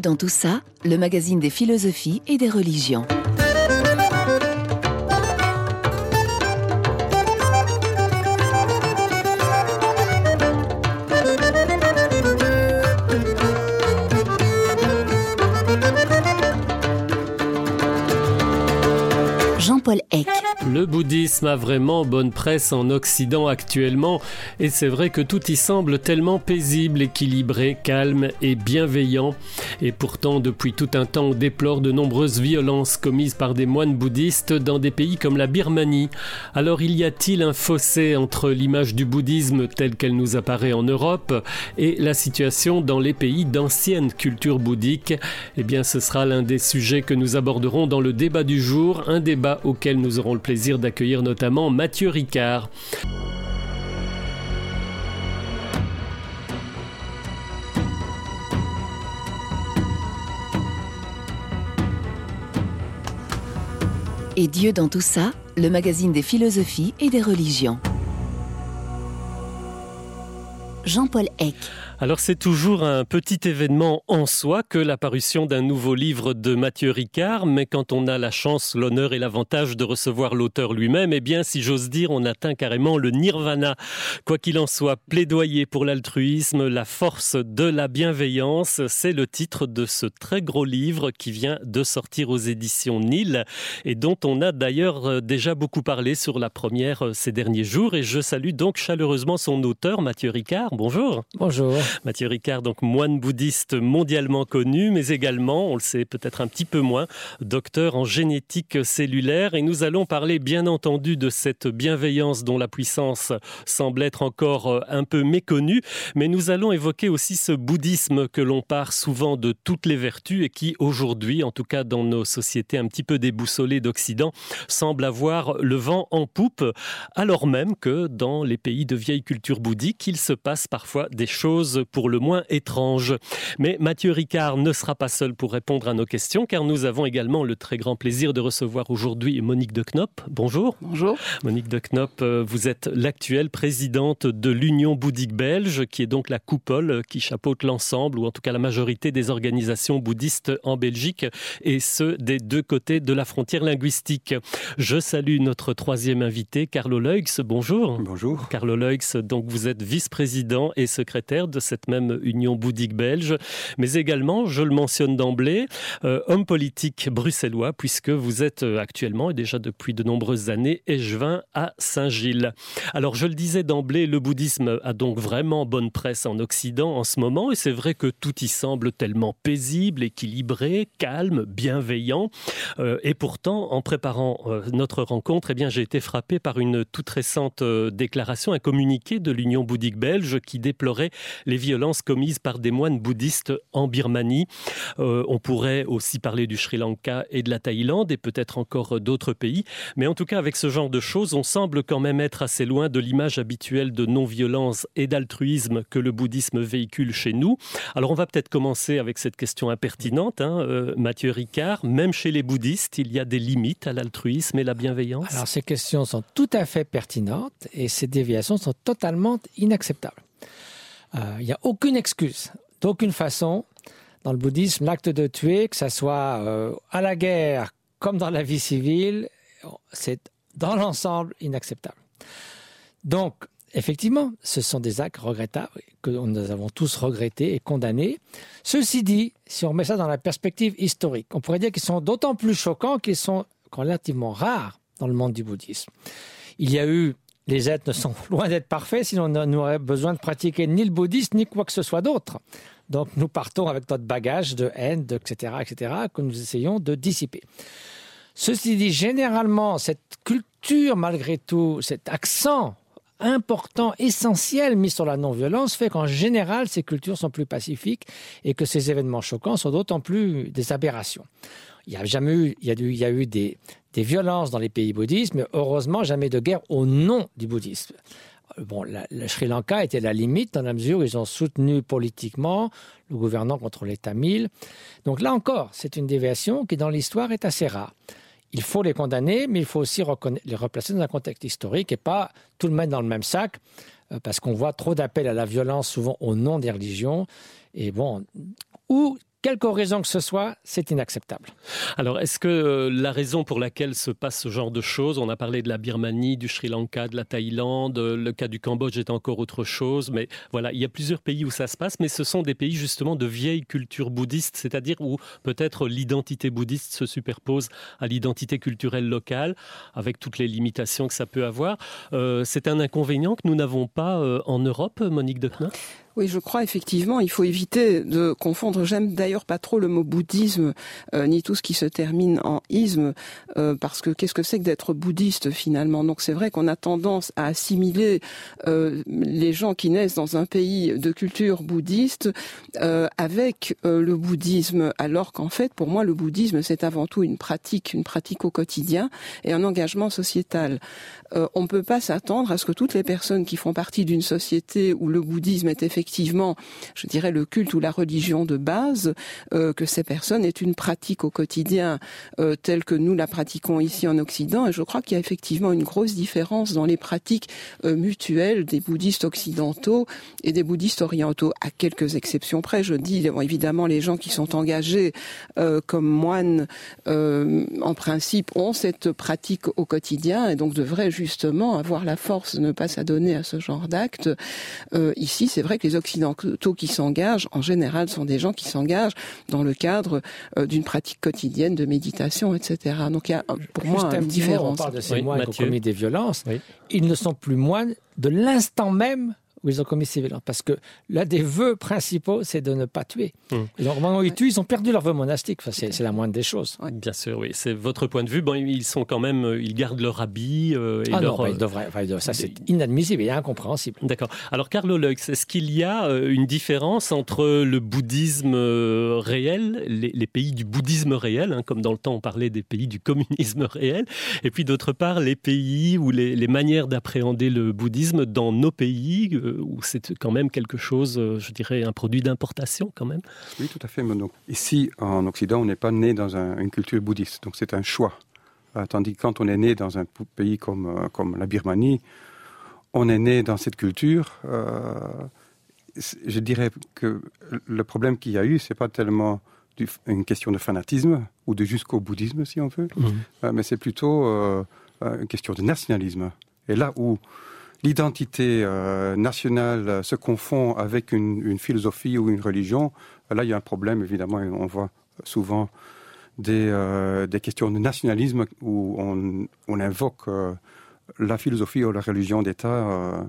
Dans tout ça, le magazine des philosophies et des religions. Le bouddhisme a vraiment bonne presse en Occident actuellement et c'est vrai que tout y semble tellement paisible, équilibré, calme et bienveillant. Et pourtant, depuis tout un temps, on déplore de nombreuses violences commises par des moines bouddhistes dans des pays comme la Birmanie. Alors, il y a-t-il un fossé entre l'image du bouddhisme telle qu'elle nous apparaît en Europe et la situation dans les pays d'ancienne culture bouddhique Eh bien, ce sera l'un des sujets que nous aborderons dans le débat du jour, un débat auquel nous aurons le plaisir d'accueillir notamment Mathieu Ricard. Et Dieu dans tout ça, le magazine des philosophies et des religions. Jean-Paul Eck. Alors c'est toujours un petit événement en soi que l'apparition d'un nouveau livre de Mathieu Ricard, mais quand on a la chance, l'honneur et l'avantage de recevoir l'auteur lui-même, eh bien si j'ose dire, on atteint carrément le nirvana. Quoi qu'il en soit, plaidoyer pour l'altruisme, la force de la bienveillance, c'est le titre de ce très gros livre qui vient de sortir aux éditions Nil et dont on a d'ailleurs euh, déjà beaucoup parlé sur la première euh, ces derniers jours et je salue donc chaleureusement son auteur Mathieu Ricard. Bonjour. Bonjour. Mathieu Ricard, donc moine bouddhiste mondialement connu, mais également, on le sait peut-être un petit peu moins, docteur en génétique cellulaire. Et nous allons parler bien entendu de cette bienveillance dont la puissance semble être encore euh, un peu méconnue, mais nous allons évoquer aussi ce bouddhisme que l'on part souvent de toutes les vertus et qui aujourd'hui, en tout cas dans nos sociétés un petit peu déboussolées d'Occident, semble avoir le vent en poupe, alors même que dans les pays de vieille culture bouddhique, il se passe parfois des choses pour le moins étrange. Mais Mathieu Ricard ne sera pas seul pour répondre à nos questions, car nous avons également le très grand plaisir de recevoir aujourd'hui Monique de Knop. Bonjour. Bonjour. Monique de Knop, euh, vous êtes l'actuelle présidente de l'Union bouddhique belge, qui est donc la coupole qui chapeaute l'ensemble, ou en tout cas la majorité des organisations bouddhistes en Belgique, et ce, des deux côtés de la frontière linguistique. Je salue notre troisième invité, Carlo Leux. Bonjour. Bonjour. Carlo Leux, donc vous êtes vice-président et secrétaire de cette même union bouddhique belge, mais également, je le mentionne d'emblée, euh, homme politique bruxellois, puisque vous êtes euh, actuellement et déjà depuis de nombreuses années échevin à Saint-Gilles. Alors, je le disais d'emblée, le bouddhisme a donc vraiment bonne presse en Occident en ce moment, et c'est vrai que tout y semble tellement paisible, équilibré, calme, bienveillant. Euh, et pourtant, en préparant notre rencontre, eh bien, j'ai été frappé par une toute récente déclaration, un communiqué de l'Union bouddhique belge qui déplorait les violences commises par des moines bouddhistes en Birmanie. Euh, on pourrait aussi parler du Sri Lanka et de la Thaïlande et peut-être encore d'autres pays. Mais en tout cas, avec ce genre de choses, on semble quand même être assez loin de l'image habituelle de non-violence et d'altruisme que le bouddhisme véhicule chez nous. Alors on va peut-être commencer avec cette question impertinente, hein, euh, Mathieu Ricard. Même chez les bouddhistes, il y a des limites à l'altruisme et la bienveillance? Alors ces questions sont tout à fait pertinentes et ces déviations sont totalement inacceptables. Il euh, n'y a aucune excuse, d'aucune façon, dans le bouddhisme, l'acte de tuer, que ce soit euh, à la guerre comme dans la vie civile, c'est dans l'ensemble inacceptable. Donc, effectivement, ce sont des actes regrettables que nous avons tous regrettés et condamnés. Ceci dit, si on met ça dans la perspective historique, on pourrait dire qu'ils sont d'autant plus choquants qu'ils sont relativement rares dans le monde du bouddhisme. Il y a eu les êtres ne sont loin d'être parfaits, sinon on n'aurait besoin de pratiquer ni le bouddhisme ni quoi que ce soit d'autre. Donc nous partons avec notre bagage de haine, etc., etc., que nous essayons de dissiper. Ceci dit, généralement, cette culture, malgré tout, cet accent important, essentiel mis sur la non-violence fait qu'en général, ces cultures sont plus pacifiques et que ces événements choquants sont d'autant plus des aberrations. Il y a jamais eu, il y a eu, des, violences dans les pays bouddhistes, mais heureusement jamais de guerre au nom du bouddhisme. Bon, le Sri Lanka était la limite dans la mesure où ils ont soutenu politiquement le gouvernant contre les Tamils. Donc là encore, c'est une déviation qui dans l'histoire est assez rare. Il faut les condamner, mais il faut aussi les replacer dans un contexte historique et pas tout le mettre dans le même sac, euh, parce qu'on voit trop d'appels à la violence souvent au nom des religions. Et bon, ou quelque raison que ce soit, c'est inacceptable. Alors, est-ce que euh, la raison pour laquelle se passe ce genre de choses, on a parlé de la Birmanie, du Sri Lanka, de la Thaïlande, euh, le cas du Cambodge est encore autre chose, mais voilà, il y a plusieurs pays où ça se passe, mais ce sont des pays justement de vieille culture bouddhiste, c'est-à-dire où peut-être l'identité bouddhiste se superpose à l'identité culturelle locale, avec toutes les limitations que ça peut avoir. Euh, c'est un inconvénient que nous n'avons pas en Europe, Monique de Knopf oui, je crois effectivement, il faut éviter de confondre. J'aime d'ailleurs pas trop le mot bouddhisme, euh, ni tout ce qui se termine en isme, euh, parce que qu'est-ce que c'est que d'être bouddhiste finalement? Donc c'est vrai qu'on a tendance à assimiler euh, les gens qui naissent dans un pays de culture bouddhiste avec le bouddhisme, alors qu'en fait, pour moi, le bouddhisme, c'est avant tout une pratique, une pratique au quotidien et un engagement sociétal. on ne peut pas s'attendre à ce que toutes les personnes qui font partie d'une société où le bouddhisme est effectivement effectivement, je dirais, le culte ou la religion de base, euh, que ces personnes aient une pratique au quotidien euh, telle que nous la pratiquons ici en Occident. Et je crois qu'il y a effectivement une grosse différence dans les pratiques euh, mutuelles des bouddhistes occidentaux et des bouddhistes orientaux, à quelques exceptions près. Je dis évidemment les gens qui sont engagés comme moines, en principe, ont cette pratique au quotidien et donc devraient justement avoir la force de ne pas s'adonner à ce genre d'actes. ici, c'est vrai que les occidentaux qui s'engagent, en général, sont des gens qui s'engagent dans le cadre euh, d'une pratique quotidienne de méditation, etc. Donc il y a pour moi une différence. On parle de ces moines qui ont commis des violences. Ils ne sont plus moines de l'instant même où ils ont commis ces violences. Parce que l'un des vœux principaux, c'est de ne pas tuer. Et donc, au moment où ils tuent, ils ont perdu leur vœu monastique. Enfin, c'est la moindre des choses. Bien sûr, oui. C'est votre point de vue. Bon, ils sont quand même, euh, ils gardent leur habit. Euh, et ah leur, non, ils devraient, ça c'est inadmissible et incompréhensible. D'accord. Alors, Carlo Leux, est-ce qu'il y a euh, une différence entre le bouddhisme réel, les, pays du bouddhisme réel, hein, comme dans le temps on parlait des pays du communisme réel, et puis d'autre part les pays ou les, les manières d'appréhender le bouddhisme dans nos pays, où c'est quand même quelque chose, euh, je dirais, un produit d'importation quand même Oui, tout à fait. ici, en Occident, on n'est pas né dans une culture bouddhiste, donc c'est un choix. Euh, tandis que quand on est né dans un pays comme, euh, comme la Birmanie, on est né dans cette culture. je dirais que le problème qu'il y a eu, c'est pas tellement une question de fanatisme ou de jusqu'au bouddhisme, si on veut, mmh. mais c'est plutôt une question de nationalisme. Et là où l'identité euh, nationale se confond avec une, philosophie ou une religion, là il y a un problème évidemment. On voit souvent des, euh, des questions de nationalisme où on, on invoque euh, la philosophie ou la religion d'État.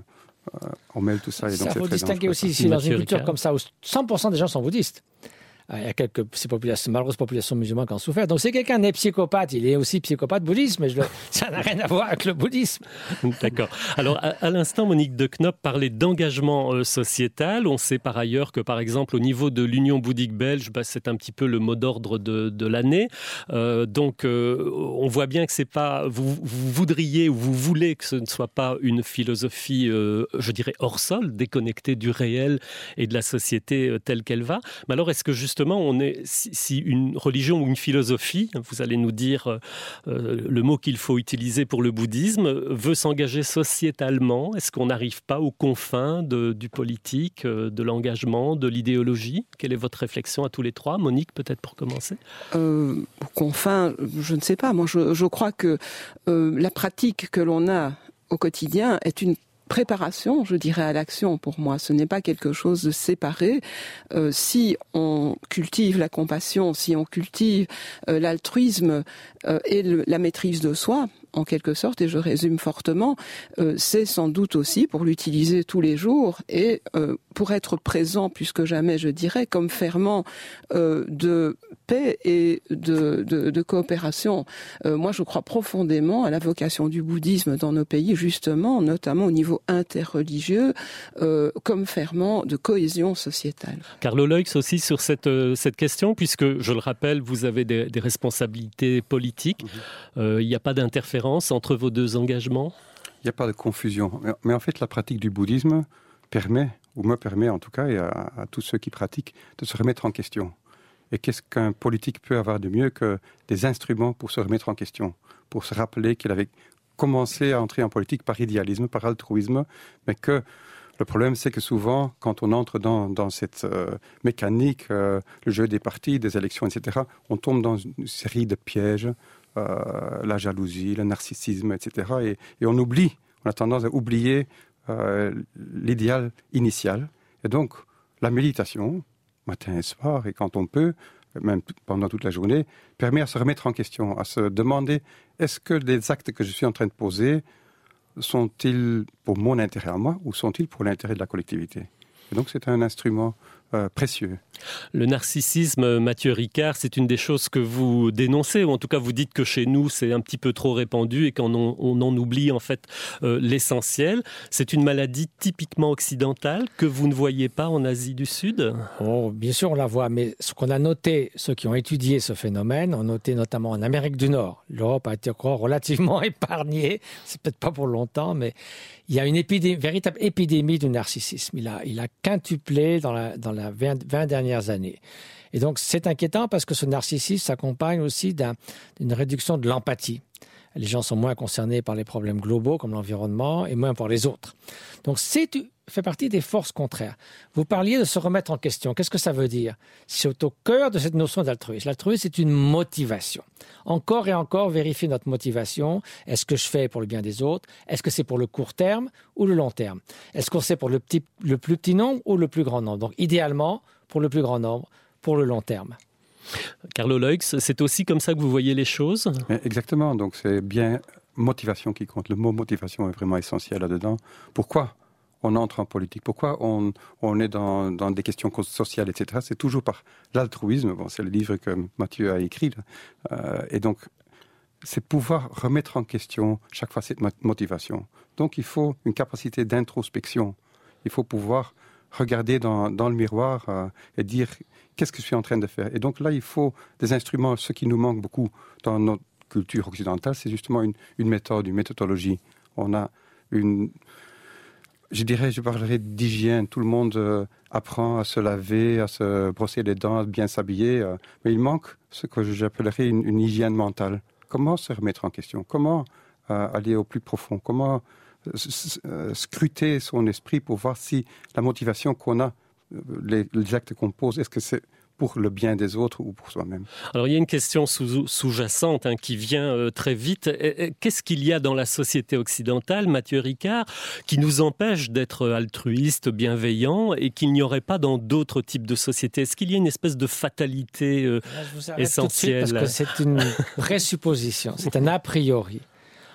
on mêle tout ça. Et donc ça faut distinguer aussi ici dans une culture comme ça où 100% des gens sont bouddhistes. Ah, il y a quelques populations, malheureuses populations musulmanes qui ont souffert. Donc, si quelqu'un est psychopathe, il est aussi psychopathe bouddhiste, mais ça n'a rien à voir avec le bouddhisme. D'accord. Alors, à, l'instant, Monique de Knop parlait d'engagement euh, sociétal. On sait par ailleurs que, par exemple, au niveau de l'Union bouddhique belge, bah, c'est un petit peu le mot d'ordre de, de l'année. Euh, donc, euh, on voit bien que c'est pas. Vous, vous, voudriez ou vous voulez que ce ne soit pas une philosophie, je dirais, hors sol, déconnectée du réel et de la société telle qu'elle va. Mais alors, est-ce que justement, justement, on est, si, une religion ou une philosophie, vous allez nous dire euh, euh, le mot qu'il faut utiliser pour le bouddhisme, veut s'engager sociétalement, est-ce qu'on n'arrive pas aux confins du politique, euh, de l'engagement, de l'idéologie? Quelle est votre réflexion à tous les trois? Monique, peut-être pour commencer. Aux confins, je ne sais pas. Moi, je crois que la pratique que l'on a au quotidien est une préparation, je dirais, à l'action pour moi. Ce n'est pas quelque chose de séparé. Euh, si on cultive la compassion, si on cultive euh, l'altruisme euh, et la maîtrise de soi, en quelque sorte, et je résume fortement, c'est sans doute aussi pour l'utiliser tous les jours et pour être présent plus que jamais, je dirais, comme ferment de paix et de, de, coopération. Euh, moi, je crois profondément à la vocation du bouddhisme dans nos pays, justement, notamment au niveau interreligieux, euh, comme ferment de cohésion sociétale. Carlo Leux aussi sur cette, euh, cette question, puisque, je le rappelle, vous avez des, responsabilités politiques. Mhm. Il n'y a pas d'interférence entre vos deux engagements? Il n'y a pas de confusion. Mais en fait, la pratique du bouddhisme permet, ou me permet en tout cas, et à, tous ceux qui pratiquent, de se remettre en question. Et qu'est-ce qu'un politique peut avoir de mieux que des instruments pour se remettre en question, pour se rappeler qu'il avait commencé à entrer en politique par idéalisme, par altruisme, mais que Le problème, c'est que souvent, quand on entre dans, cette euh, mécanique, euh, le jeu des partis, des élections, etc., on tombe dans une série de pièges, la jalousie, le narcissisme, etc. Et, on oublie, on a tendance à oublier l'idéal initial. Et donc, la méditation, matin et soir, et quand on peut, même pendant toute la journée, permet à se remettre en question, à se demander est-ce que les actes que je suis en train de poser sont-ils pour mon intérêt à moi ou sont-ils pour l'intérêt de la collectivité? Et donc c'est un instrument euh, précieux. Le narcissisme, Mathieu Ricard, c'est une des choses que vous dénoncez, ou en tout cas vous dites que chez nous c'est un petit peu trop répandu et qu'on on en oublie en fait euh, l'essentiel. C'est une maladie typiquement occidentale que vous ne voyez pas en Asie du Sud? Oh, Bien sûr on la voit, mais ce qu'on a noté, ceux qui ont étudié ce phénomène, ont noté notamment en Amérique du Nord. L'Europe a été encore relativement épargnée, c'est peut-être pas pour longtemps, mais il y a une épidémie, véritable épidémie du narcissisme. Il a, il a quintuplé dans la, dans la 20, 20 dernières années. Et donc c'est inquiétant parce que ce narcissisme s'accompagne aussi d'une un, réduction de l'empathie. Les gens sont moins concernés par les problèmes globaux comme l'environnement et moins pour les autres. Donc c'est fait partie des forces contraires. Vous parliez de se remettre en question. Qu'est-ce que ça veut dire? C'est au cœur de cette notion d'altruisme. L'altruisme, c'est une motivation. Encore et encore, vérifier notre motivation. Est-ce que je fais pour le bien des autres? Est-ce que c'est pour le court terme ou le long terme? Est-ce qu'on sait pour le, petit, le plus petit nombre ou le plus grand nombre? Donc, idéalement, pour le plus grand nombre, pour le long terme. Carlo Leux, c'est aussi comme ça que vous voyez les choses? Exactement. Donc, c'est bien motivation qui compte. Le mot motivation est vraiment essentiel là-dedans. Pourquoi on entre en politique? Pourquoi on, on est dans, dans, des questions sociales, etc. C'est toujours par l'altruisme. Bon, c'est le livre que Mathieu a écrit. Euh, et donc, c'est pouvoir remettre en question chaque fois cette motivation. Donc, il faut une capacité d'introspection. Il faut pouvoir regarder dans, dans le miroir euh, et dire qu'est-ce que je suis en train de faire? Et donc là, il faut des instruments. Ce qui nous manque beaucoup dans notre culture occidentale, c'est justement une, méthode, une méthodologie. On a une, je dirais, je parlerai d'hygiène. Tout le monde euh, apprend à se laver, à se brosser les dents, à bien s'habiller. Euh, mais il manque ce que j'appellerais une, hygiène mentale. Comment se remettre en question? Comment euh, aller au plus profond? Comment scruter son esprit pour voir si la motivation qu'on a, les, les actes qu'on pose, est-ce que c'est pour le bien des autres ou pour soi-même. Alors il y a une question sous-jacente sous hein, qui vient euh, très vite. Qu'est-ce qu'il y a dans la société occidentale, Mathieu Ricard, qui nous empêche d'être altruiste, bienveillant et qu'il n'y aurait pas dans d'autres types de sociétés? Est-ce qu'il y a une espèce de fatalité euh, essentielle Parce que c'est une présupposition, c'est un a priori.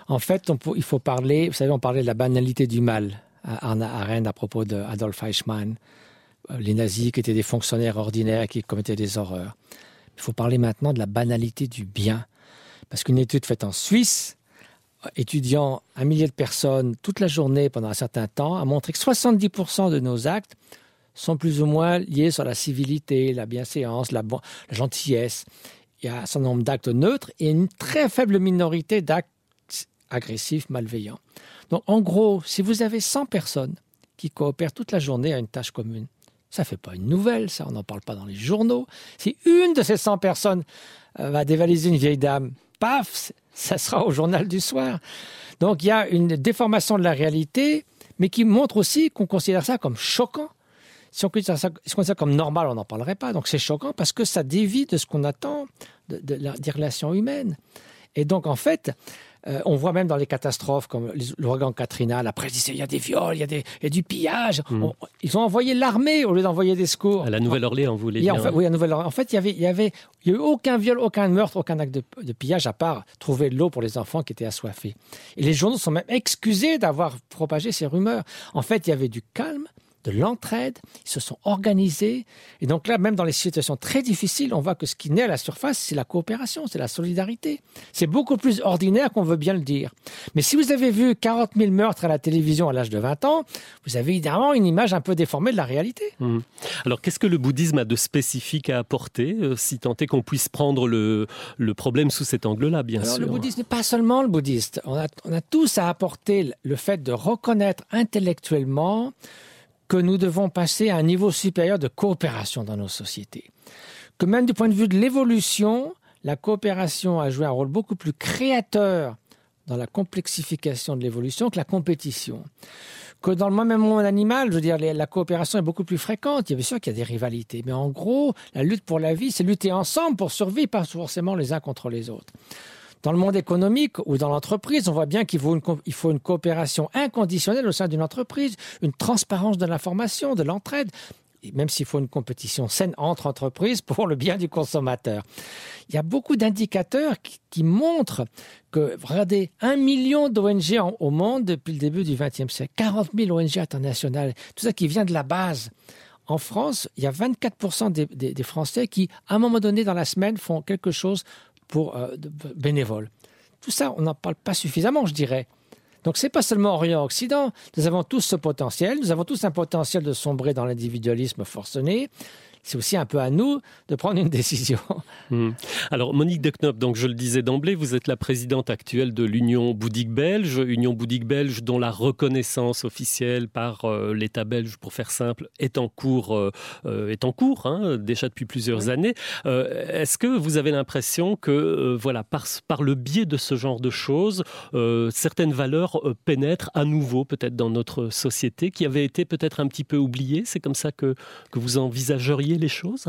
En fait, on, il faut parler, vous savez, on parlait de la banalité du mal à, à Rennes à propos d'Adolf Eichmann. Euh, les nazis qui étaient des fonctionnaires ordinaires qui commettaient des horreurs. Il faut parler maintenant de la banalité du bien. Parce qu'une étude faite en Suisse, étudiant un millier de personnes toute la journée pendant un certain temps, a montré que 70% de nos actes sont plus ou moins liés sur la civilité, la bienséance, la, la gentillesse. Il y a un certain nombre d'actes neutres et une très faible minorité d'actes agressifs, malveillants. Donc en gros, si vous avez 100 personnes qui coopèrent toute la journée à une tâche commune, ça fait pas une nouvelle, ça, on n'en parle pas dans les journaux. Si une de ces 100 personnes euh, va dévaliser une vieille dame, paf, ça sera au journal du soir. Donc il y a une déformation de la réalité, mais qui montre aussi qu'on considère ça comme choquant. Si on considère ça, comme normal, on n'en parlerait pas. Donc c'est choquant parce que ça dévie de ce qu'on attend de, de, de, des relations humaines. Et donc en fait, Euh, on voit même dans les catastrophes comme l'ouragan Katrina, la presse disait il y a des viols, il y a, des, il y a du pillage. Mm. On, ils ont envoyé l'armée au lieu d'envoyer des secours. À la Nouvelle-Orléans, vous voulez dire. En fait, oui, à Nouvelle-Orléans. En fait, il y avait, il y avait, il y a eu aucun viol, aucun meurtre, aucun acte de, de pillage à part trouver de l'eau pour les enfants qui étaient assoiffés. Et les journaux sont même excusés d'avoir propagé ces rumeurs. En fait, il y avait du calme de l'entraide, ils se sont organisés. Et donc là, même dans les situations très difficiles, on voit que ce qui naît à la surface, c'est la coopération, c'est la solidarité. C'est beaucoup plus ordinaire qu'on veut bien le dire. Mais si vous avez vu 40 000 meurtres à la télévision à l'âge de 20 ans, vous avez évidemment une image un peu déformée de la réalité. Mmh. Alors qu'est-ce que le bouddhisme a de spécifique à apporter, euh, si tant est qu'on puisse prendre le, le problème sous cet angle-là, bien Alors, sûr Le bouddhisme n'est pas seulement le bouddhiste. On a, on a tous à apporter le fait de reconnaître intellectuellement que nous devons passer à un niveau supérieur de coopération dans nos sociétés. Que même du point de vue de l'évolution, la coopération a joué un rôle beaucoup plus créateur dans la complexification de l'évolution que la compétition. Que dans le même monde animal, je veux dire, la coopération est beaucoup plus fréquente. Il y a bien sûr qu'il y a des rivalités, mais en gros, la lutte pour la vie, c'est lutter ensemble pour survivre, pas forcément les uns contre les autres. Dans le monde économique ou dans l'entreprise, on voit bien qu'il faut, une coopération inconditionnelle au sein d'une entreprise, une transparence de l'information, de l'entraide même s'il faut une compétition saine entre entreprises pour le bien du consommateur. Il y a beaucoup d'indicateurs qui, montrent que, regardez, un million d'ONG au monde depuis le début du XXe siècle, 40 000 ONG internationales, tout ça qui vient de la base. En France, il y a 24% des, Français qui, à un moment donné dans la semaine, font quelque chose pour euh, bénévole. Tout ça, on n'en parle pas suffisamment, je dirais. Donc c'est pas seulement Orient-Occident, nous avons tous ce potentiel, nous avons tous un potentiel de sombrer dans l'individualisme forcené, c'est aussi un peu à nous de prendre une décision. Hmm. Alors Monique Decnop, donc je le disais d'emblée, vous êtes la présidente actuelle de l'Union bouddhique belge, Union bouddhique belge dont la reconnaissance officielle par euh, l'État belge, pour faire simple, est en cours, euh, euh, est en cours hein, déjà depuis plusieurs années. Est-ce que vous avez l'impression que, voilà, par, par le biais de ce genre de choses, certaines valeurs pénètrent à nouveau peut-être dans notre société, qui avaient été peut-être un petit peu oubliées C'est comme ça que, que vous envisageriez les choses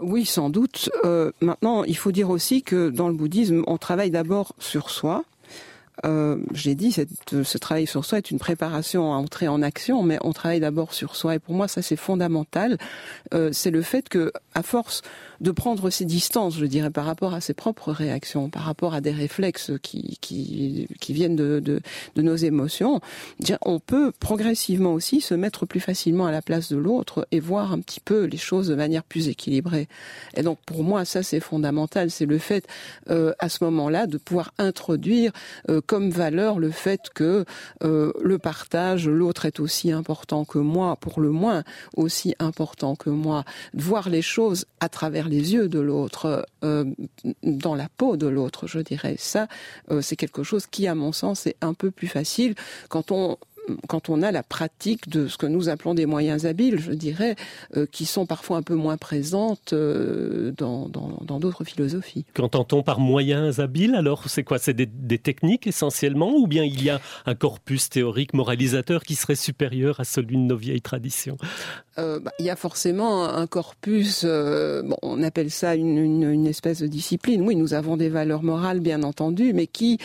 oui, sans doute. Euh, maintenant, il faut dire aussi que dans le bouddhisme, on travaille d'abord sur soi. Euh, J'ai dit, ce travail sur soi est une préparation à entrer en action, mais on travaille d'abord sur soi. Et pour moi, ça c'est fondamental. Euh, c'est le fait que, à force de prendre ses distances, je dirais, par rapport à ses propres réactions, par rapport à des réflexes qui, qui, qui viennent de, de, de, nos émotions. On peut progressivement aussi se mettre plus facilement à la place de l'autre et voir un petit peu les choses de manière plus équilibrée. Et donc pour moi, ça c'est fondamental, c'est le fait euh, à ce moment-là de pouvoir introduire euh, comme valeur le fait que euh, le partage, l'autre est aussi important que moi, pour le moins aussi important que moi, voir les choses à travers les yeux de l'autre, euh, dans la peau de l'autre, je dirais. Ça, euh, c'est quelque chose qui, à mon sens, est un peu plus facile quand on quand on a la pratique de ce que nous appelons des moyens habiles, je dirais, euh, qui sont parfois un peu moins présentes euh, dans d'autres philosophies. Qu'entend-on par moyens habiles? Alors, c'est quoi? C'est des, techniques essentiellement? Ou bien il y a un corpus théorique moralisateur qui serait supérieur à celui de nos vieilles traditions? Euh, bah, Il y a forcément un corpus, bon, on appelle ça une, une espèce de discipline. Oui, nous avons des valeurs morales, bien entendu, mais qui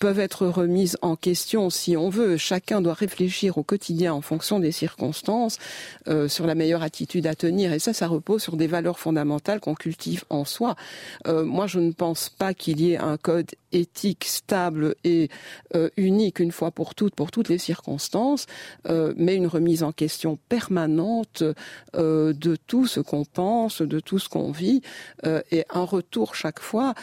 peuvent être remises en question si on veut. Chacun doit réfléchir au quotidien en fonction des circonstances euh, sur la meilleure attitude à tenir. Et ça, ça repose sur des valeurs fondamentales qu'on cultive en soi. Euh, moi, je ne pense pas qu'il y ait un code éthique stable et euh, unique une fois pour toutes, pour toutes les circonstances, mais une remise en question permanente de tout ce qu'on pense, de tout ce qu'on vit, et un retour chaque fois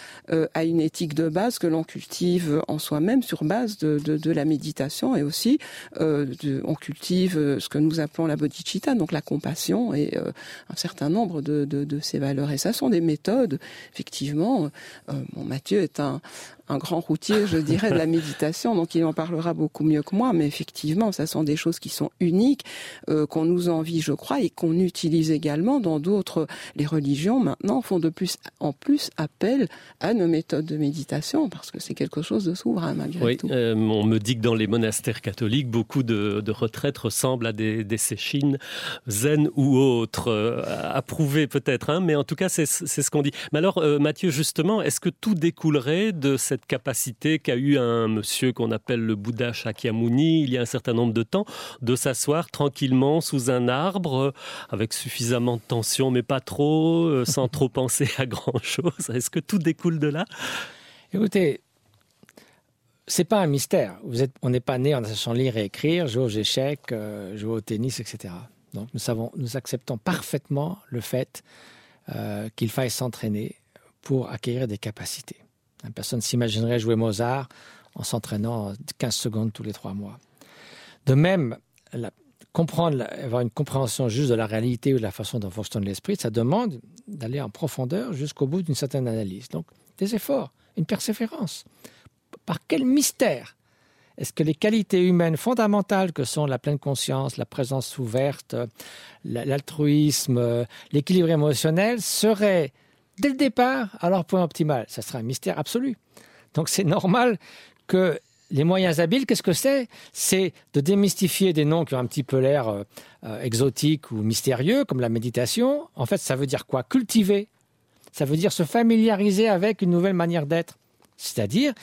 à une éthique de base que l'on cultive en soi-même sur base de, de, de, la méditation et aussi euh, on cultive euh, ce que nous appelons la bodhicitta, donc la compassion et euh, un certain nombre de, de, ces valeurs. Et ça sont des méthodes, effectivement. bon, Mathieu est un, un grand routier, je dirais, de la méditation, donc il en parlera beaucoup mieux que moi, mais effectivement, ça sont des choses qui sont uniques, euh, qu'on nous envie, je crois, et qu'on utilise également dans d'autres. Les religions, maintenant, font de plus en plus appel à nos méthodes de méditation, parce que c'est quelque chose de souverain, malgré oui, tout. Euh, on me dit que dans les monastères catholiques, beaucoup de, de retraites ressemblent à des, des séchines zen ou autres, euh, approuvées peut-être, hein, mais en tout cas, c'est ce qu'on dit. Mais alors, euh, Mathieu, justement, est-ce que tout découlerait de cette cette capacité qu'a eu un monsieur qu'on appelle le Bouddha Shakyamuni il y a un certain nombre de temps, de s'asseoir tranquillement sous un arbre avec suffisamment de tension, mais pas trop, euh, sans trop penser à grand-chose. Est-ce que tout découle de là? Écoutez, c'est pas un mystère. Vous êtes, on n'est pas né en sachant lire et écrire, jouer aux échecs, euh, jouer au tennis, etc. Donc nous savons, nous acceptons parfaitement le fait euh, qu'il faille s'entraîner pour acquérir des capacités. Personne s'imaginerait jouer Mozart en s'entraînant 15 secondes tous les trois mois. De même, comprendre, avoir une compréhension juste de la réalité ou de la façon dont fonctionne l'esprit, ça demande d'aller en profondeur jusqu'au bout d'une certaine analyse. Donc, des efforts, une persévérance. Par quel mystère est-ce que les qualités humaines fondamentales que sont la pleine conscience, la présence ouverte, l'altruisme, l'équilibre émotionnel seraient dès le départ à leur point optimal. Ça sera un mystère absolu. Donc c'est normal que les moyens habiles, qu'est-ce que c'est? C'est de démystifier des noms qui ont un petit peu l'air euh, euh, exotiques ou mystérieux, comme la méditation. En fait, ça veut dire quoi? Cultiver. Ça veut dire se familiariser avec une nouvelle manière d'être. C'est-à-dire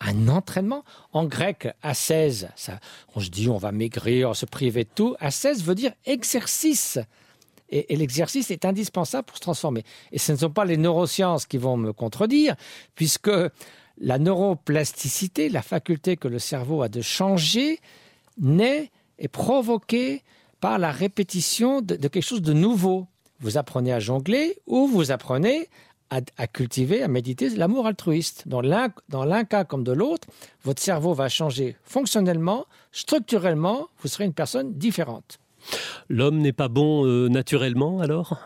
un entraînement. En grec, ascèse, ça, on se dit on va maigrir, se priver de tout. Ascèse veut dire exercice. Et, l'exercice est indispensable pour se transformer. Et ce ne sont pas les neurosciences qui vont me contredire, puisque la neuroplasticité, la faculté que le cerveau a de changer, naît et provoquée par la répétition de, quelque chose de nouveau. Vous apprenez à jongler ou vous apprenez à, cultiver, à méditer l'amour altruiste. Dans l'un cas comme de l'autre, votre cerveau va changer fonctionnellement, structurellement, vous serez une personne différente. L'homme n'est pas bon euh, naturellement alors?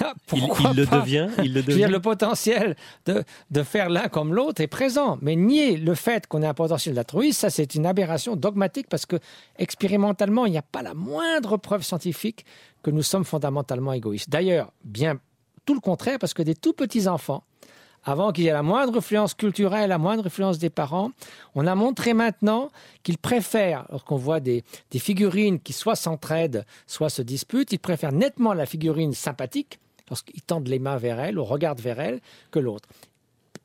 Ah, il, le devient, il le devient? le potentiel de, de faire l'un comme l'autre est présent, mais nier le fait qu'on ait un potentiel d'altruisme, ça c'est une aberration dogmatique parce que expérimentalement, il n'y a pas la moindre preuve scientifique que nous sommes fondamentalement égoïstes. D'ailleurs, bien tout le contraire, parce que des tout petits enfants, avant qu'il y ait la moindre influence culturelle, la moindre influence des parents, on a montré maintenant qu'ils préfèrent, lorsqu'on voit des, des, figurines qui soit s'entraident, soit se disputent, ils préfèrent nettement la figurine sympathique lorsqu'ils tendent les mains vers elle ou regardent vers elle que l'autre.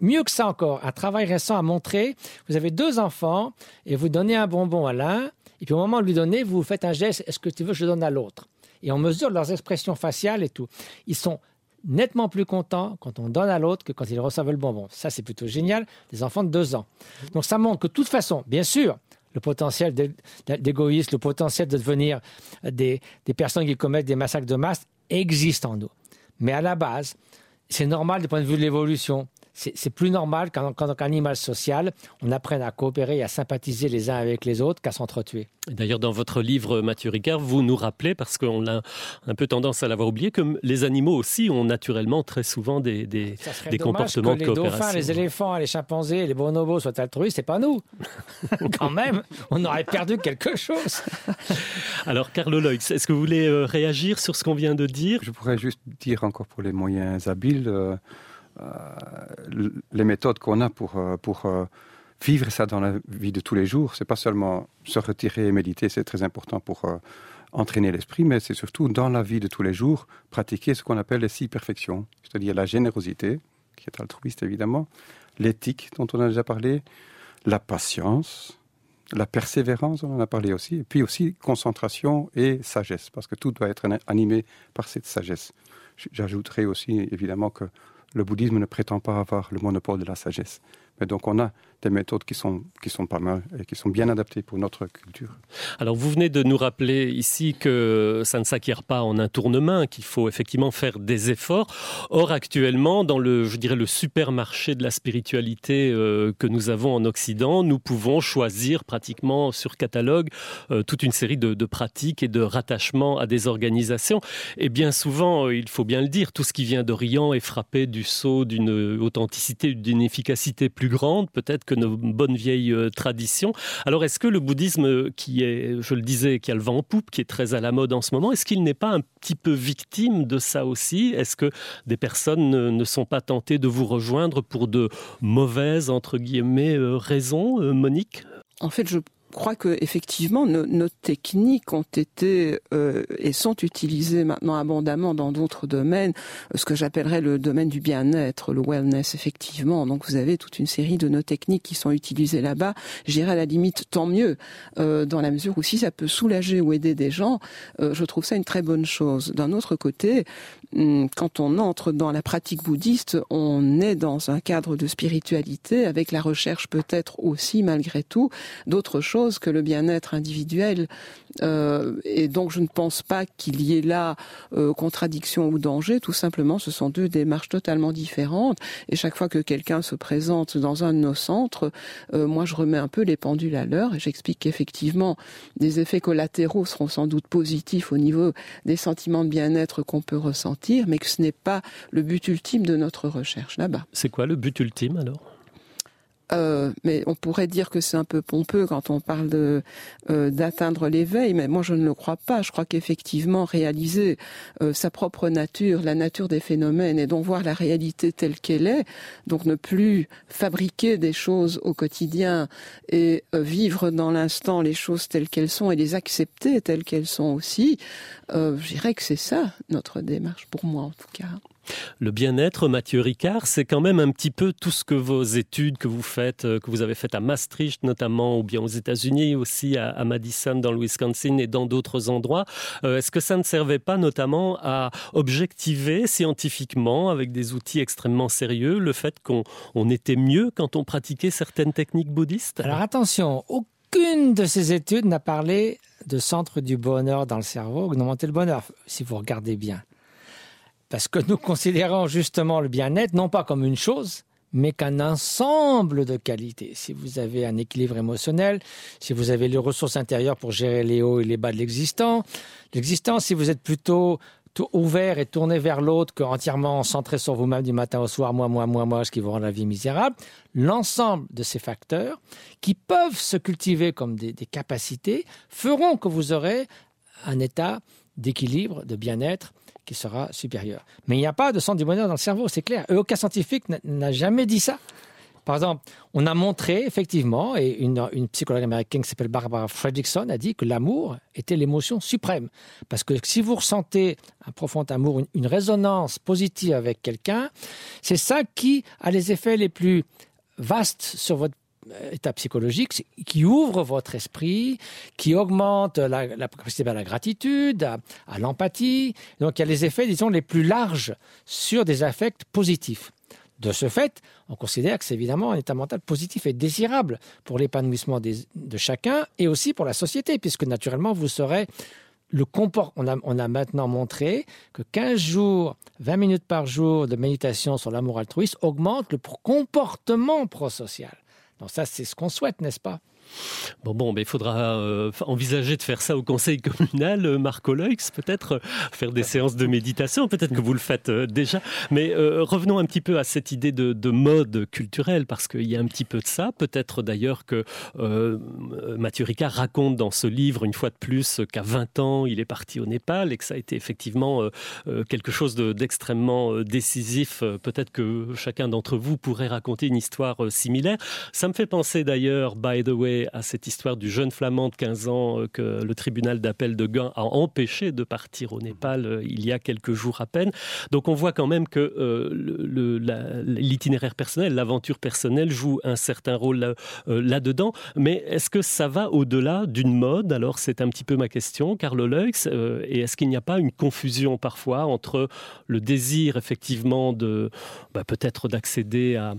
Mieux que ça encore, un travail récent a montré, vous avez deux enfants et vous donnez un bonbon à l'un, et puis au moment de lui donner, vous faites un geste, est-ce que tu veux que je donne à l'autre? Et on mesure leurs expressions faciales et tout. Ils sont nettement plus contents quand on donne à l'autre que quand ils reçoivent le bonbon. Ça, c'est plutôt génial, des enfants de deux ans. Donc ça montre que de toute façon, bien sûr, le potentiel d'égoïsme, le potentiel de devenir des, des personnes qui commettent des massacres de masse existe en nous. Mais à la base, c'est normal du point de vue de l'évolution c'est plus normal qu'en tant qu'animal social, on apprenne à coopérer et à sympathiser les uns avec les autres qu'à s'entretuer. D'ailleurs, dans votre livre, Mathieu Ricard, vous nous rappelez, parce qu'on a un peu tendance à l'avoir oublié, que les animaux aussi ont naturellement très souvent des, des, des comportements que de coopération. Les dauphins, les éléphants, les chimpanzés, les bonobos soient altruistes, c'est pas nous. Quand même, on aurait perdu quelque chose. Alors, Carlo Loix, est-ce que vous voulez euh, réagir sur ce qu'on vient de dire? Je pourrais juste dire encore pour les moyens habiles. Euh, les méthodes qu'on a pour, euh, pour euh, vivre ça dans la vie de tous les jours, c'est pas seulement se retirer et méditer, c'est très important pour entraîner l'esprit, mais c'est surtout dans la vie de tous les jours pratiquer ce qu'on appelle les six perfections, c'est-à-dire la générosité, qui est altruiste évidemment, l'éthique dont on a déjà parlé, la patience, la persévérance, on en a parlé aussi, et puis aussi concentration et sagesse, parce que tout doit être animé par cette sagesse. J'ajouterai aussi évidemment que le bouddhisme ne prétend pas avoir le monopole de la sagesse. Mais donc on a des méthodes qui sont, qui sont pas mal et qui sont bien adaptées pour notre culture. Alors vous venez de nous rappeler ici que ça ne s'acquiert pas en un tournement, qu'il faut effectivement faire des efforts. Or actuellement, dans le, je dirais, le supermarché de la spiritualité euh, que nous avons en Occident, nous pouvons choisir pratiquement sur catalogue euh, toute une série de, de, pratiques et de rattachements à des organisations. Et bien souvent, euh, il faut bien le dire, tout ce qui vient d'Orient est frappé du saut d'une authenticité, d'une efficacité plus grande, peut-être que nos bonnes vieilles euh, traditions. Alors est-ce que le bouddhisme qui est, je le disais, qui a le vent en poupe, qui est très à la mode en ce moment, est-ce qu'il n'est pas un petit peu victime de ça aussi? Est-ce que des personnes ne sont pas tentées de vous rejoindre pour de mauvaises, entre guillemets, euh, raisons, euh, Monique? En fait, je crois que effectivement nos, techniques ont été euh, et sont utilisées maintenant abondamment dans d'autres domaines, ce que j'appellerais le domaine du bien-être, le wellness effectivement. Donc vous avez toute une série de nos techniques qui sont utilisées là-bas. J'irais à la limite tant mieux, euh, dans la mesure où si ça peut soulager ou aider des gens, euh, je trouve ça une très bonne chose. D'un autre côté, hum, quand on entre dans la pratique bouddhiste, on est dans un cadre de spiritualité avec la recherche peut-être aussi malgré tout d'autres choses que le bien-être individuel. Euh, et donc je ne pense pas qu'il y ait là euh, contradiction ou danger. Tout simplement, ce sont deux démarches totalement différentes. Et chaque fois que quelqu'un se présente dans un de nos centres, euh, moi je remets un peu les pendules à l'heure et j'explique qu'effectivement des effets collatéraux seront sans doute positifs au niveau des sentiments de bien-être qu'on peut ressentir, mais que ce n'est pas le but ultime de notre recherche là-bas. C'est quoi le but ultime alors? Euh, mais on pourrait dire que c'est un peu pompeux quand on parle de euh, d'atteindre l'éveil, mais moi je ne le crois pas. Je crois qu'effectivement réaliser euh, sa propre nature, la nature des phénomènes, et donc voir la réalité telle qu'elle est, donc ne plus fabriquer des choses au quotidien et vivre dans l'instant les choses telles qu'elles sont et les accepter telles qu'elles sont aussi, je dirais que c'est ça notre démarche pour moi en tout cas. Le bien-être, Mathieu Ricard, c'est quand même un petit peu tout ce que vos études que vous faites, euh, que vous avez faites à Maastricht notamment, ou bien aux États-Unis aussi, à, Madison, dans le Wisconsin et dans d'autres endroits. Euh, est-ce que ça ne servait pas notamment à objectiver scientifiquement, avec des outils extrêmement sérieux, le fait qu'on était mieux quand on pratiquait certaines techniques bouddhistes? Alors attention, aucune de ces études n'a parlé de centre du bonheur dans le cerveau, augmenter le bonheur, si vous regardez bien. Parce que nous considérons justement le bien-être non pas comme une chose, mais qu'un ensemble de qualités. Si vous avez un équilibre émotionnel, si vous avez les ressources intérieures pour gérer les hauts et les bas de l'existant, l'existant, si vous êtes plutôt ouvert et tourné vers l'autre qu'entièrement centré sur vous-même du matin au soir, moi, moi, moi, moi, ce qui vous rend la vie misérable, l'ensemble de ces facteurs qui peuvent se cultiver comme des capacités feront que vous aurez un état d'équilibre, de bien-être qui sera supérieur. Mais il n'y a pas de centre du bonheur dans le cerveau, c'est clair. Et aucun scientifique n'a jamais dit ça. Par exemple, on a montré effectivement, et une, psychologue américaine qui s'appelle Barbara Fredrickson a dit que l'amour était l'émotion suprême. Parce que si vous ressentez un profond amour, une résonance positive avec quelqu'un, c'est ça qui a les effets les plus vastes sur votre état psychologique qui ouvre votre esprit, qui augmente la, capacité à la gratitude, à, l'empathie. Donc il y a les effets, disons, les plus larges sur des affects positifs. De ce fait, on considère que c'est évidemment un état mental positif et désirable pour l'épanouissement de chacun et aussi pour la société, puisque naturellement, vous serez le comport... on a maintenant montré que 15 jours, 20 minutes par jour de méditation sur l'amour altruiste augmente le comportement prosocial. Donc ça, c'est ce qu'on souhaite, n'est-ce pas? Bon, bon, mais il faudra euh, envisager de faire ça au conseil communal, euh, Marco Leux, peut-être euh, faire des séances de méditation, peut-être que vous le faites déjà. Mais revenons un petit peu à cette idée de, mode culturel, parce qu'il y a un petit peu de ça. Peut-être d'ailleurs que Mathieu Ricard raconte dans ce livre, une fois de plus, qu'à 20 ans, il est parti au Népal et que ça a été effectivement quelque chose d'extrêmement décisif. Peut-être que chacun d'entre vous pourrait raconter une histoire similaire. Ça me fait penser d'ailleurs, by the way, à cette histoire du jeune flamand de 15 ans euh, que le tribunal d'appel de Gand a empêché de partir au Népal euh, il y a quelques jours à peine. Donc on voit quand même que euh, l'itinéraire personnel, l'aventure personnelle joue un certain rôle là-dedans. Mais est-ce que ça va au-delà d'une mode? Alors c'est un petit peu ma question, Carlo Leux. et est-ce qu'il n'y a pas une confusion parfois entre le désir effectivement de bah, peut-être d'accéder à,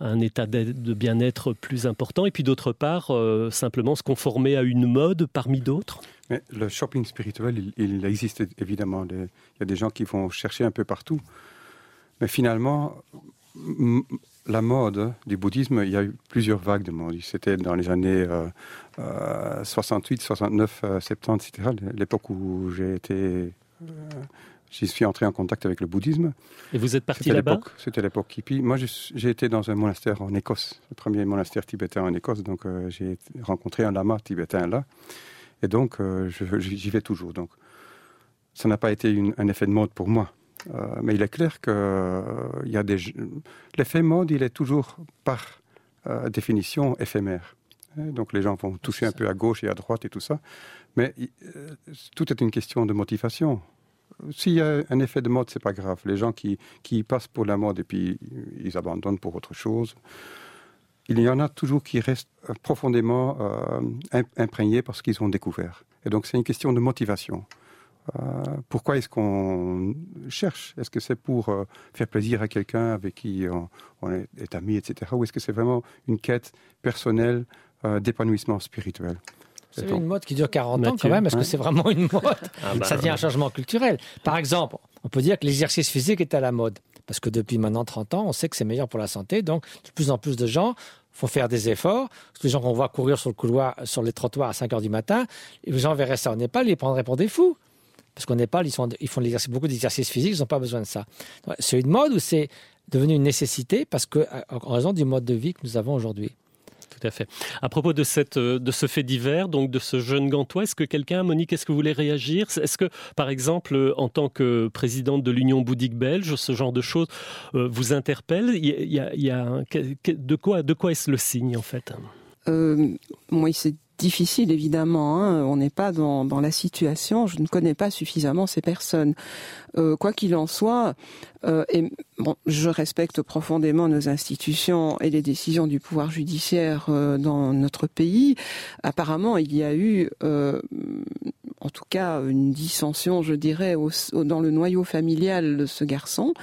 un état de bien-être plus important et puis d'autre part euh, simplement se conformer à une mode parmi d'autres? Le shopping spirituel, il, existe évidemment. Il y a des gens qui vont chercher un peu partout. Mais finalement, la mode du bouddhisme, il y a eu plusieurs vagues de mode. C'était dans les années 68, 69, 70, etc., l'époque où j'ai été euh, J'y suis entré en contact avec le bouddhisme. Et vous êtes parti là-bas C'était l'époque hippie. Moi, j'ai été dans un monastère en Écosse, le premier monastère tibétain en Écosse. Donc, euh, j'ai rencontré un lama tibétain là. Et donc, euh, j'y vais toujours. Donc, ça n'a pas été un effet de mode pour moi. Euh, mais il est clair que il y a des l'effet mode, il est toujours par définition éphémère. Donc les gens vont toucher un peu à gauche et à droite et tout ça. Mais tout est une question de motivation s'il y a un effet de mode, c'est pas grave. Les gens qui, qui passent pour la mode et puis ils abandonnent pour autre chose. Il y en a toujours qui restent profondément euh, imprégnés par ce qu'ils ont découvert. Et donc c'est une question de motivation. Euh, pourquoi est-ce qu'on cherche? Est-ce que c'est pour euh, faire plaisir à quelqu'un avec qui on, est, est, ami, etc. Ou est-ce que c'est vraiment une quête personnelle d'épanouissement spirituel? C'est une mode qui dure 40 ans quand même. Est-ce que c'est vraiment une mode ah bah Ça devient un changement culturel. Par exemple, on peut dire que l'exercice physique est à la mode. Parce que depuis maintenant 30 ans, on sait que c'est meilleur pour la santé. Donc, de plus en plus de gens font faire des efforts. Les gens qu'on voit courir sur le couloir, sur les trottoirs à 5 heures du matin, les gens verraient ça au Népal, ils les prendraient pour des fous. Parce qu'au Népal, ils, ils font beaucoup d'exercices physiques, ils n'ont pas besoin de ça. C'est une mode ou c'est devenu une nécessité parce que, en raison du mode de vie que nous avons aujourd'hui? À propos de, cette, de ce fait divers, donc de ce jeune gantois, est-ce que quelqu'un, Monique, est-ce que vous voulez réagir? Est-ce que, par exemple, en tant que présidente de l'Union bouddhique belge, ce genre de choses euh, vous interpelle? Il y a, De quoi, de quoi est-ce le signe, en fait? Euh, moi, difficile évidemment. Hein. On n'est pas dans, dans, la situation. Je ne connais pas suffisamment ces personnes. Euh, quoi qu'il en soit, euh, et, bon, je respecte profondément nos institutions et les décisions du pouvoir judiciaire euh, dans notre pays. Apparemment, il y a eu, en tout cas, une dissension, je dirais, au, dans le noyau familial de ce garçon.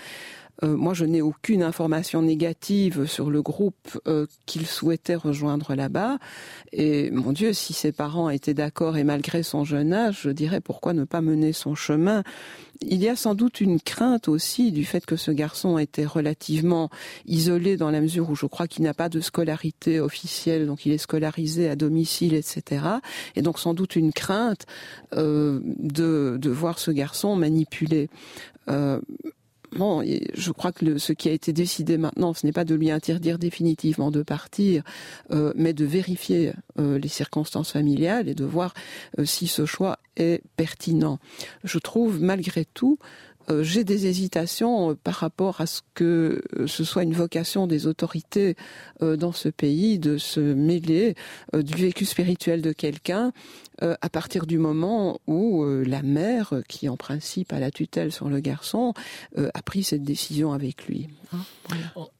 Euh, moi, je n'ai aucune information négative sur le groupe euh, qu'il souhaitait rejoindre là-bas. Et mon Dieu, si ses parents étaient d'accord et malgré son jeune âge, je dirais pourquoi ne pas mener son chemin? Il y a sans doute une crainte aussi du fait que ce garçon était relativement isolé dans la mesure où je crois qu'il n'a pas de scolarité officielle, donc il est scolarisé à domicile, etc. Et donc sans doute une crainte euh, de, de voir ce garçon manipulé. Euh, Je crois que ce qui a été décidé maintenant, ce n'est pas de lui interdire définitivement de partir, euh, mais de vérifier euh, les circonstances familiales et de voir euh, si ce choix est pertinent. Je trouve malgré tout j'ai des hésitations par rapport à ce que ce soit une vocation des autorités dans ce pays de se mêler du vécu spirituel de quelqu'un à partir du moment où la mère, qui en principe a la tutelle sur le garçon, a pris cette décision avec lui.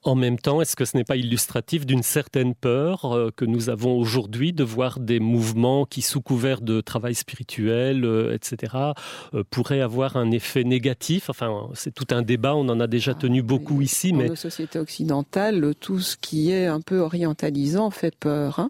En même temps, est-ce que ce n'est pas illustratif d'une certaine peur que nous avons aujourd'hui de voir des mouvements qui, sous couvert de travail spirituel, etc., pourraient avoir un effet négatif? Enfin, c'est tout un débat. On en a déjà ah, tenu beaucoup ici. Dans mais nos sociétés occidentales, tout ce qui est un peu orientalisant fait peur. Hein.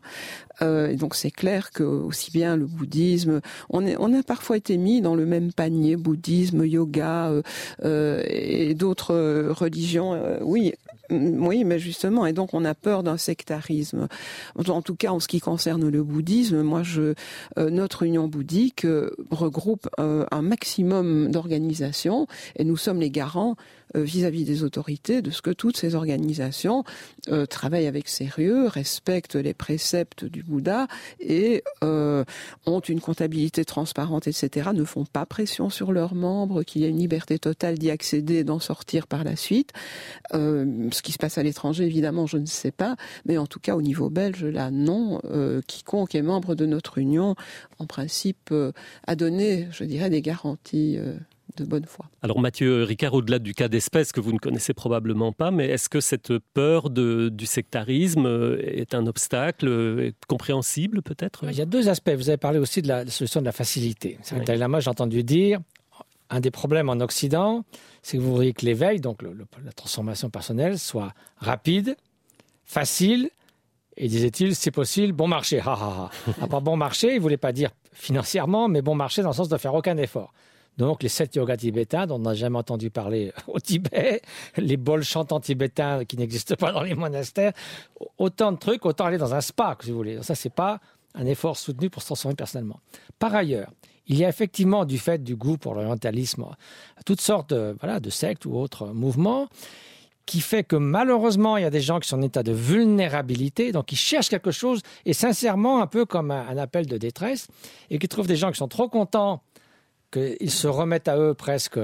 Euh, et donc c'est clair que aussi bien le bouddhisme, on, est, on a parfois été mis dans le même panier, bouddhisme, yoga euh, euh, et d'autres religions. Euh, oui, Mm, oui, mais justement, et donc on a peur d'un sectarisme. En tout cas, en ce qui concerne le bouddhisme, moi, je, euh, notre union bouddhique euh, regroupe euh, un maximum d'organisations et nous sommes les garants euh, vis-à-vis -vis des autorités de ce que toutes ces organisations euh, travaillent avec sérieux, respectent les préceptes du Bouddha et euh, ont une comptabilité transparente, etc., ne font pas pression sur leurs membres, qu'il y ait une liberté totale d'y accéder et d'en sortir par la suite. Euh, ce qui se passe à l'étranger, évidemment, je ne sais pas, mais en tout cas au niveau belge, là, non. Euh, quiconque est membre de notre union, en principe, euh, a donné, je dirais, des garanties. De bonne foi. Alors Mathieu Ricard, au-delà du cas d'espèce que vous ne connaissez probablement pas, mais est-ce que cette peur de, du sectarisme euh, est un obstacle euh, est compréhensible peut-être? Il y a deux aspects. Vous avez parlé aussi de la solution de la facilité. C'est oui. Dalai j'ai entendu dire, un des problèmes en Occident, c'est que vous voyez que l'éveil, donc le, le, la transformation personnelle, soit rapide, facile, et disait-il, c'est possible, bon marché. Ha, ha, ha. Par bon marché, il ne voulait pas dire financièrement, mais bon marché dans le sens de faire aucun effort. Donc les sept yogas tibétains dont on n'a jamais entendu parler au Tibet, les bols chantants tibétains qui n'existent pas dans les monastères, autant de trucs, autant aller dans un spa, si vous voulez. Ça, c'est pas un effort soutenu pour se transformer personnellement. Par ailleurs, il y a effectivement du fait du goût pour l'orientalisme, toutes sortes de, voilà, de sectes ou autres mouvements qui fait que malheureusement, il y a des gens qui sont en état de vulnérabilité, donc qui cherchent quelque chose, et sincèrement, un peu comme un, un appel de détresse, et qui trouvent des gens qui sont trop contents qu'ils se remettent à eux presque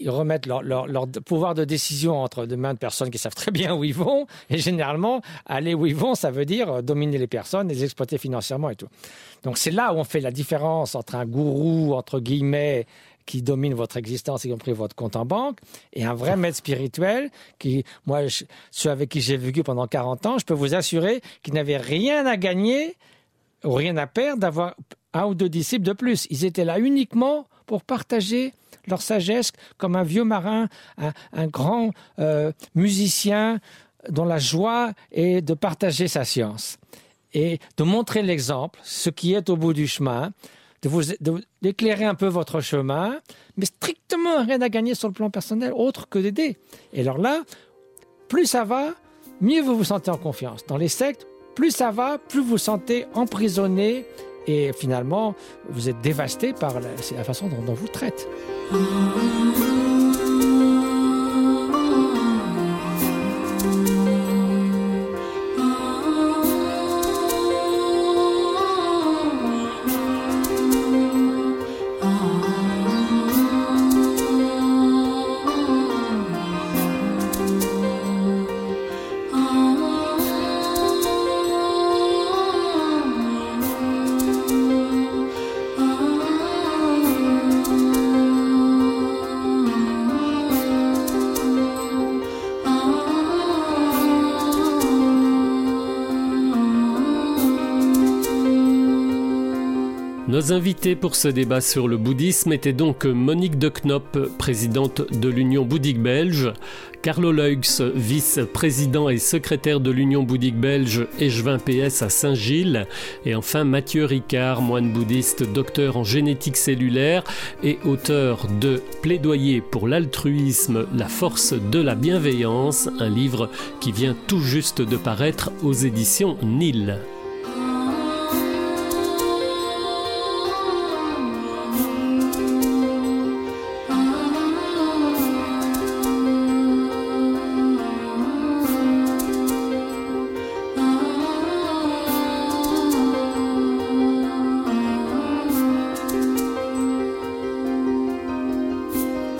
ils remettent leur, pouvoir de décision entre de mains de personnes qui savent très bien où ils vont. Et généralement aller où ils vont ça veut dire dominer les personnes les exploiter financièrement et tout. Donc c'est là où on fait la différence entre un gourou entre guillemets qui domine votre existence, y compris votre compte en banque, et un vrai maître spirituel qui, moi, je, ceux avec qui j'ai vécu pendant 40 ans, je peux vous assurer qu'il n'avait rien à gagner ou rien à perdre d'avoir un ou deux disciples de plus. Ils étaient là uniquement pour partager leur sagesse comme un vieux marin, un, grand euh, musicien dont la joie est de partager sa science et de montrer l'exemple, ce qui est au bout du chemin, de vous d'éclairer un peu votre chemin, mais strictement rien à gagner sur le plan personnel autre que d'aider. Et alors là, plus ça va, mieux vous vous sentez en confiance. Dans les sectes, plus ça va, plus vous vous sentez emprisonné et finalement vous êtes dévasté par la, façon dont on vous traite. Nos invités pour ce débat sur le bouddhisme étaient donc Monique de Knop, présidente de l'Union bouddhique belge, Carlo Leux, vice-président et secrétaire de l'Union bouddhique belge Échevin PS à Saint-Gilles, et enfin Mathieu Ricard, moine bouddhiste, docteur en génétique cellulaire et auteur de Plaidoyer pour l'altruisme, la force de la bienveillance, un livre qui vient tout juste de paraître aux éditions Nil.